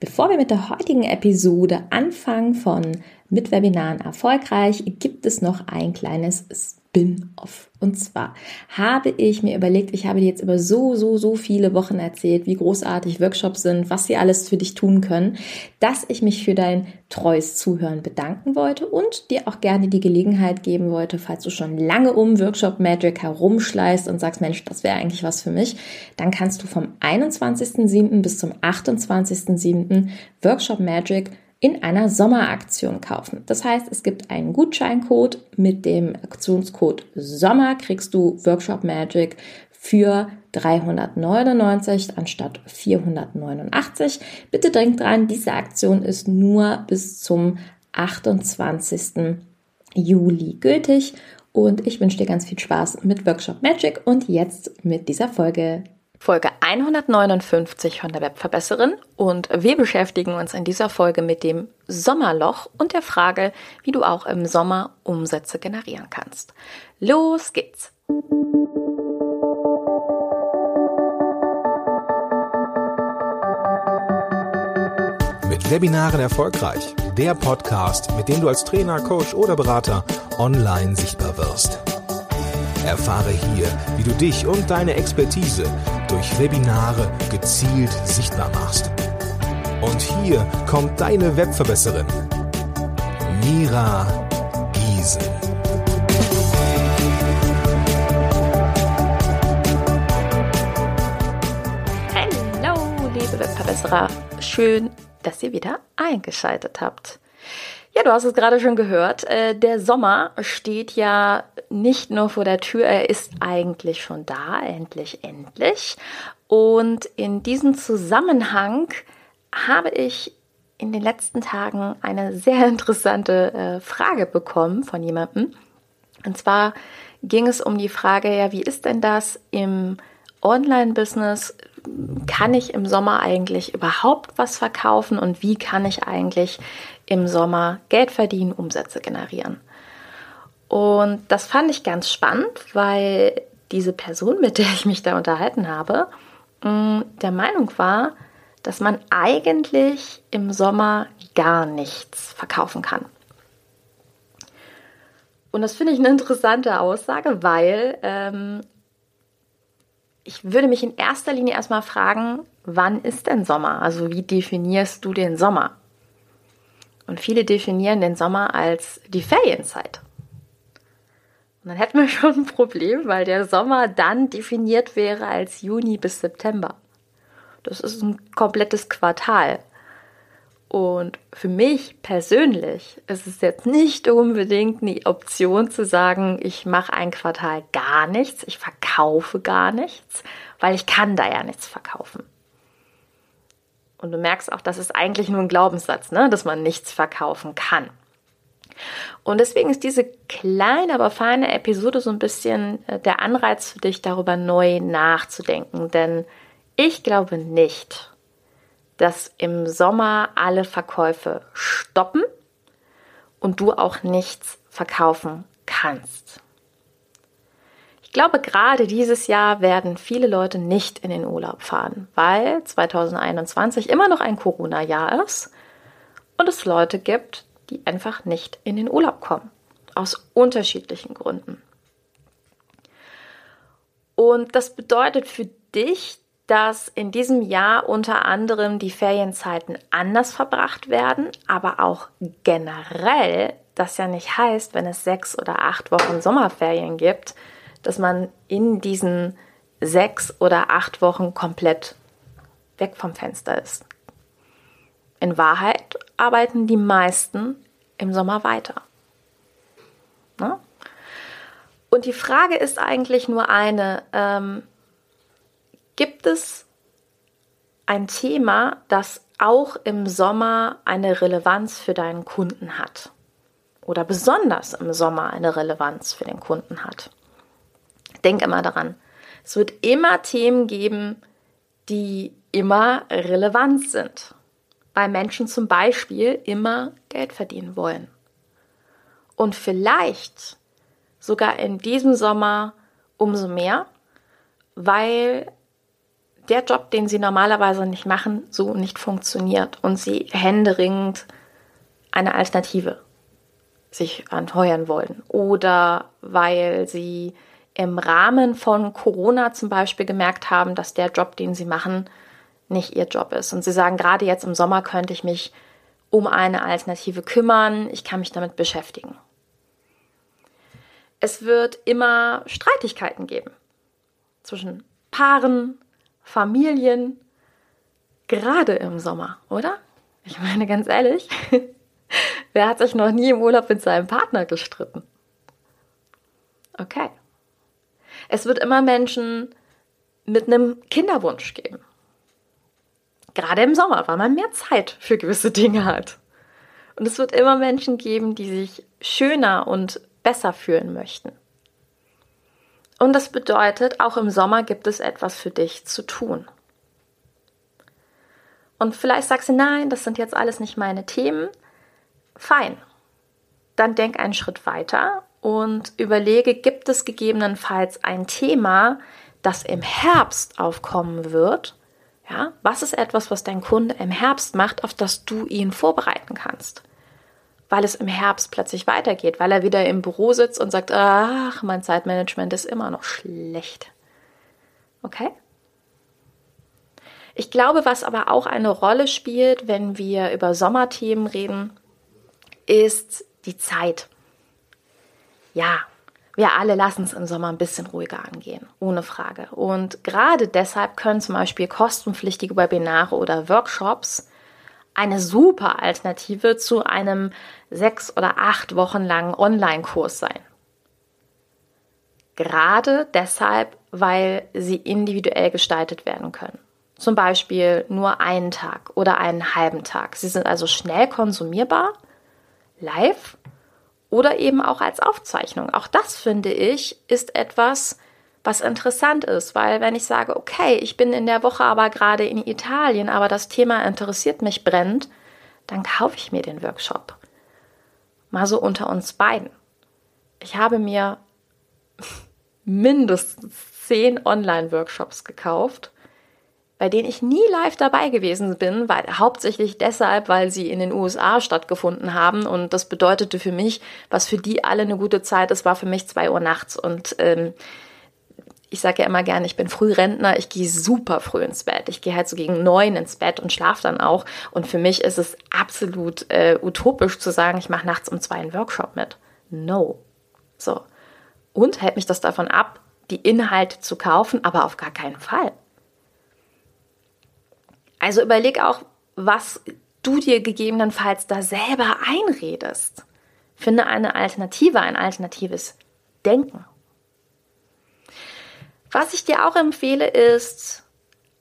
Bevor wir mit der heutigen Episode anfangen von mit Webinaren erfolgreich, gibt es noch ein kleines Spin-off. Und zwar habe ich mir überlegt, ich habe dir jetzt über so, so, so viele Wochen erzählt, wie großartig Workshops sind, was sie alles für dich tun können, dass ich mich für dein treues Zuhören bedanken wollte und dir auch gerne die Gelegenheit geben wollte, falls du schon lange um Workshop Magic herumschleißt und sagst, Mensch, das wäre eigentlich was für mich, dann kannst du vom 21.07. bis zum 28.07. Workshop Magic in einer Sommeraktion kaufen. Das heißt, es gibt einen Gutscheincode mit dem Aktionscode Sommer kriegst du Workshop Magic für 399 anstatt 489. Bitte denkt dran, diese Aktion ist nur bis zum 28. Juli gültig und ich wünsche dir ganz viel Spaß mit Workshop Magic und jetzt mit dieser Folge. Folge 159 von der Webverbesserin und wir beschäftigen uns in dieser Folge mit dem Sommerloch und der Frage, wie du auch im Sommer Umsätze generieren kannst. Los geht's! Mit Webinaren erfolgreich. Der Podcast, mit dem du als Trainer, Coach oder Berater online sichtbar wirst. Erfahre hier, wie du dich und deine Expertise durch Webinare gezielt sichtbar machst. Und hier kommt deine Webverbesserin, Mira Giesen. Hallo, liebe Webverbesserer. Schön, dass ihr wieder eingeschaltet habt. Ja, du hast es gerade schon gehört. Äh, der Sommer steht ja nicht nur vor der Tür, er ist eigentlich schon da, endlich, endlich. Und in diesem Zusammenhang habe ich in den letzten Tagen eine sehr interessante äh, Frage bekommen von jemandem. Und zwar ging es um die Frage, ja, wie ist denn das im Online-Business? Kann ich im Sommer eigentlich überhaupt was verkaufen und wie kann ich eigentlich im Sommer Geld verdienen, Umsätze generieren. Und das fand ich ganz spannend, weil diese Person, mit der ich mich da unterhalten habe, mm, der Meinung war, dass man eigentlich im Sommer gar nichts verkaufen kann. Und das finde ich eine interessante Aussage, weil ähm, ich würde mich in erster Linie erstmal fragen, wann ist denn Sommer? Also wie definierst du den Sommer? Und viele definieren den Sommer als die Ferienzeit. Und dann hätten wir schon ein Problem, weil der Sommer dann definiert wäre als Juni bis September. Das ist ein komplettes Quartal. Und für mich persönlich ist es jetzt nicht unbedingt eine Option zu sagen, ich mache ein Quartal gar nichts, ich verkaufe gar nichts, weil ich kann da ja nichts verkaufen. Und du merkst auch, das ist eigentlich nur ein Glaubenssatz, ne? dass man nichts verkaufen kann. Und deswegen ist diese kleine, aber feine Episode so ein bisschen äh, der Anreiz für dich, darüber neu nachzudenken. Denn ich glaube nicht, dass im Sommer alle Verkäufe stoppen und du auch nichts verkaufen kannst glaube, gerade dieses Jahr werden viele Leute nicht in den Urlaub fahren, weil 2021 immer noch ein Corona-Jahr ist und es Leute gibt, die einfach nicht in den Urlaub kommen. Aus unterschiedlichen Gründen. Und das bedeutet für dich, dass in diesem Jahr unter anderem die Ferienzeiten anders verbracht werden, aber auch generell das ja nicht heißt, wenn es sechs oder acht Wochen Sommerferien gibt, dass man in diesen sechs oder acht Wochen komplett weg vom Fenster ist. In Wahrheit arbeiten die meisten im Sommer weiter. Ne? Und die Frage ist eigentlich nur eine, ähm, gibt es ein Thema, das auch im Sommer eine Relevanz für deinen Kunden hat? Oder besonders im Sommer eine Relevanz für den Kunden hat? denk immer daran. Es wird immer Themen geben, die immer relevant sind. Weil Menschen zum Beispiel immer Geld verdienen wollen. Und vielleicht sogar in diesem Sommer umso mehr, weil der Job, den sie normalerweise nicht machen, so nicht funktioniert und sie händeringend eine Alternative sich anheuern wollen oder weil sie im Rahmen von Corona zum Beispiel gemerkt haben, dass der Job, den sie machen, nicht ihr Job ist. Und sie sagen, gerade jetzt im Sommer könnte ich mich um eine Alternative kümmern, ich kann mich damit beschäftigen. Es wird immer Streitigkeiten geben zwischen Paaren, Familien, gerade im Sommer, oder? Ich meine ganz ehrlich, wer hat sich noch nie im Urlaub mit seinem Partner gestritten? Okay. Es wird immer Menschen mit einem Kinderwunsch geben. Gerade im Sommer, weil man mehr Zeit für gewisse Dinge hat. Und es wird immer Menschen geben, die sich schöner und besser fühlen möchten. Und das bedeutet, auch im Sommer gibt es etwas für dich zu tun. Und vielleicht sagst du, nein, das sind jetzt alles nicht meine Themen. Fein. Dann denk einen Schritt weiter und überlege, gibt es gegebenenfalls ein Thema, das im Herbst aufkommen wird? Ja, was ist etwas, was dein Kunde im Herbst macht, auf das du ihn vorbereiten kannst? Weil es im Herbst plötzlich weitergeht, weil er wieder im Büro sitzt und sagt, ach, mein Zeitmanagement ist immer noch schlecht. Okay? Ich glaube, was aber auch eine Rolle spielt, wenn wir über Sommerthemen reden, ist die Zeit. Ja, wir alle lassen es im Sommer ein bisschen ruhiger angehen, ohne Frage. Und gerade deshalb können zum Beispiel kostenpflichtige Webinare oder Workshops eine super Alternative zu einem sechs oder acht Wochen langen Online-Kurs sein. Gerade deshalb, weil sie individuell gestaltet werden können. Zum Beispiel nur einen Tag oder einen halben Tag. Sie sind also schnell konsumierbar, live oder eben auch als Aufzeichnung. Auch das finde ich ist etwas, was interessant ist, weil wenn ich sage, okay, ich bin in der Woche aber gerade in Italien, aber das Thema interessiert mich brennend, dann kaufe ich mir den Workshop. Mal so unter uns beiden. Ich habe mir mindestens zehn Online-Workshops gekauft, bei denen ich nie live dabei gewesen bin, weil hauptsächlich deshalb, weil sie in den USA stattgefunden haben und das bedeutete für mich, was für die alle eine gute Zeit ist, war für mich zwei Uhr nachts und ähm, ich sage ja immer gerne, ich bin Frührentner, ich gehe super früh ins Bett. Ich gehe halt so gegen neun ins Bett und schlafe dann auch. Und für mich ist es absolut äh, utopisch zu sagen, ich mache nachts um zwei einen Workshop mit. No. So. Und hält mich das davon ab, die Inhalte zu kaufen, aber auf gar keinen Fall. Also überleg auch, was du dir gegebenenfalls da selber einredest. Finde eine Alternative, ein alternatives Denken. Was ich dir auch empfehle, ist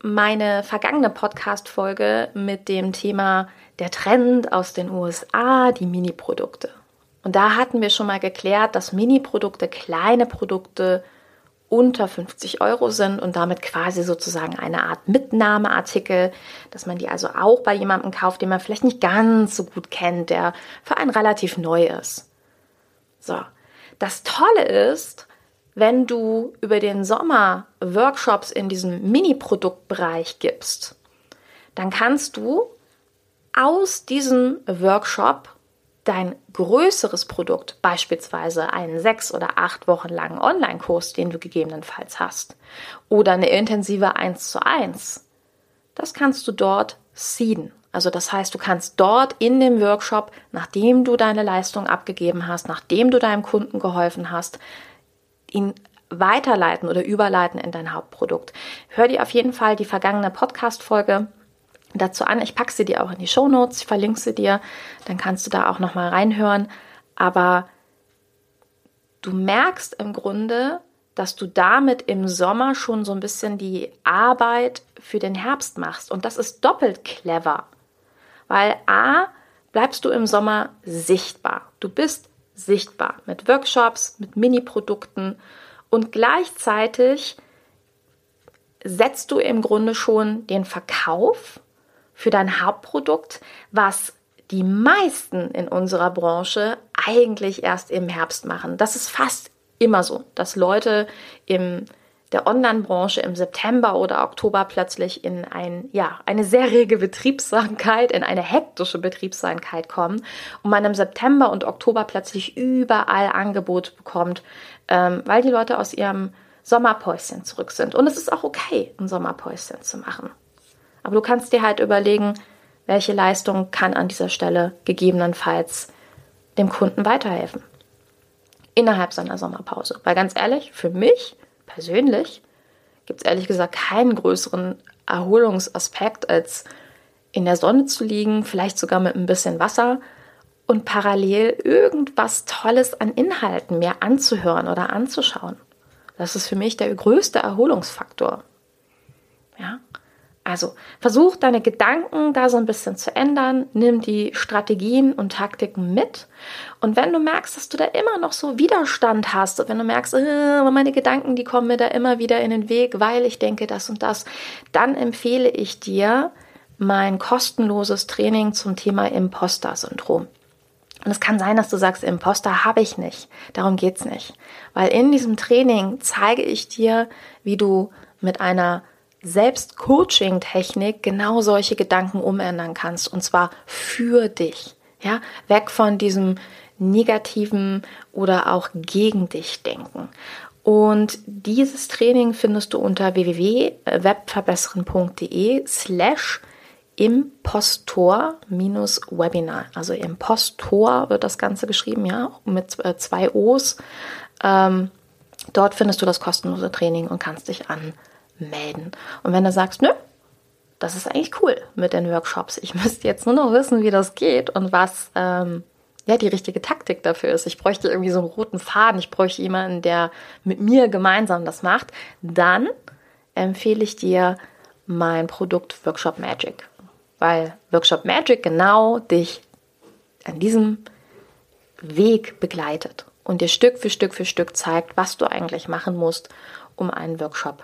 meine vergangene Podcast-Folge mit dem Thema der Trend aus den USA, die Mini-Produkte. Und da hatten wir schon mal geklärt, dass Mini-Produkte kleine Produkte unter 50 Euro sind und damit quasi sozusagen eine Art Mitnahmeartikel, dass man die also auch bei jemandem kauft, den man vielleicht nicht ganz so gut kennt, der für einen relativ neu ist. So. Das Tolle ist, wenn du über den Sommer Workshops in diesem Mini-Produktbereich gibst, dann kannst du aus diesem Workshop dein größeres Produkt, beispielsweise einen sechs oder acht Wochen langen Online-Kurs, den du gegebenenfalls hast, oder eine intensive 1 zu 1, das kannst du dort seeden. Also das heißt, du kannst dort in dem Workshop, nachdem du deine Leistung abgegeben hast, nachdem du deinem Kunden geholfen hast, ihn weiterleiten oder überleiten in dein Hauptprodukt. Hör dir auf jeden Fall die vergangene Podcast-Folge dazu an. Ich packe sie dir auch in die Show Notes, ich verlinke sie dir, dann kannst du da auch nochmal reinhören. Aber du merkst im Grunde, dass du damit im Sommer schon so ein bisschen die Arbeit für den Herbst machst. Und das ist doppelt clever. Weil A, bleibst du im Sommer sichtbar. Du bist sichtbar mit Workshops, mit Mini-Produkten und gleichzeitig setzt du im Grunde schon den Verkauf für dein Hauptprodukt, was die meisten in unserer Branche eigentlich erst im Herbst machen. Das ist fast immer so, dass Leute im der Online-Branche im September oder Oktober plötzlich in ein, ja, eine sehr rege Betriebsamkeit, in eine hektische Betriebsamkeit kommen und man im September und Oktober plötzlich überall Angebot bekommt, ähm, weil die Leute aus ihrem Sommerpäuschen zurück sind. Und es ist auch okay, ein Sommerpäuschen zu machen. Aber du kannst dir halt überlegen, welche Leistung kann an dieser Stelle gegebenenfalls dem Kunden weiterhelfen. Innerhalb seiner Sommerpause. Weil ganz ehrlich, für mich persönlich gibt es ehrlich gesagt keinen größeren Erholungsaspekt, als in der Sonne zu liegen, vielleicht sogar mit ein bisschen Wasser und parallel irgendwas Tolles an Inhalten mir anzuhören oder anzuschauen. Das ist für mich der größte Erholungsfaktor. Ja, also versuch deine Gedanken da so ein bisschen zu ändern, nimm die Strategien und Taktiken mit. Und wenn du merkst, dass du da immer noch so Widerstand hast, wenn du merkst, äh, meine Gedanken, die kommen mir da immer wieder in den Weg, weil ich denke das und das, dann empfehle ich dir mein kostenloses Training zum Thema Imposter-Syndrom. Und es kann sein, dass du sagst, Imposter habe ich nicht. Darum geht's nicht. Weil in diesem Training zeige ich dir, wie du mit einer Selbstcoaching-Technik genau solche Gedanken umändern kannst und zwar für dich. Ja, weg von diesem negativen oder auch gegen dich denken. Und dieses Training findest du unter www.webverbessern.de slash Impostor-Webinar. Also Impostor wird das Ganze geschrieben, ja, mit äh, zwei O's. Ähm, dort findest du das kostenlose Training und kannst dich an melden. Und wenn du sagst, nö, das ist eigentlich cool mit den Workshops. Ich müsste jetzt nur noch wissen, wie das geht und was ähm, ja die richtige Taktik dafür ist. Ich bräuchte irgendwie so einen roten Faden. Ich bräuchte jemanden, der mit mir gemeinsam das macht. Dann empfehle ich dir mein Produkt Workshop Magic, weil Workshop Magic genau dich an diesem Weg begleitet und dir Stück für Stück für Stück zeigt, was du eigentlich machen musst, um einen Workshop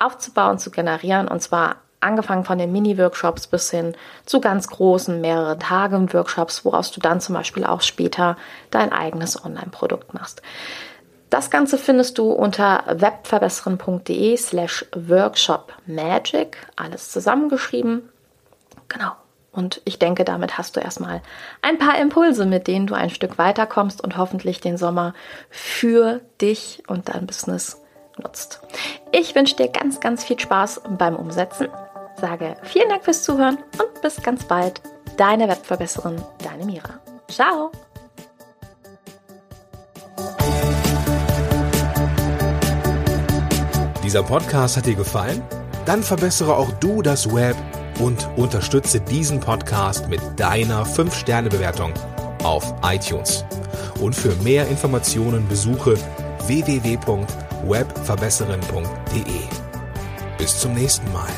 aufzubauen, zu generieren und zwar angefangen von den Mini-Workshops bis hin zu ganz großen, mehrere Tage Workshops, woraus du dann zum Beispiel auch später dein eigenes Online-Produkt machst. Das Ganze findest du unter webverbessern.de slash workshop magic, alles zusammengeschrieben. Genau. Und ich denke, damit hast du erstmal ein paar Impulse, mit denen du ein Stück weiterkommst und hoffentlich den Sommer für dich und dein Business nutzt. Ich wünsche dir ganz, ganz viel Spaß beim Umsetzen. Sage vielen Dank fürs Zuhören und bis ganz bald. Deine Webverbesserin, deine Mira. Ciao! Dieser Podcast hat dir gefallen? Dann verbessere auch du das Web und unterstütze diesen Podcast mit deiner 5-Sterne-Bewertung auf iTunes. Und für mehr Informationen besuche www webverbesserin.de. Bis zum nächsten Mal.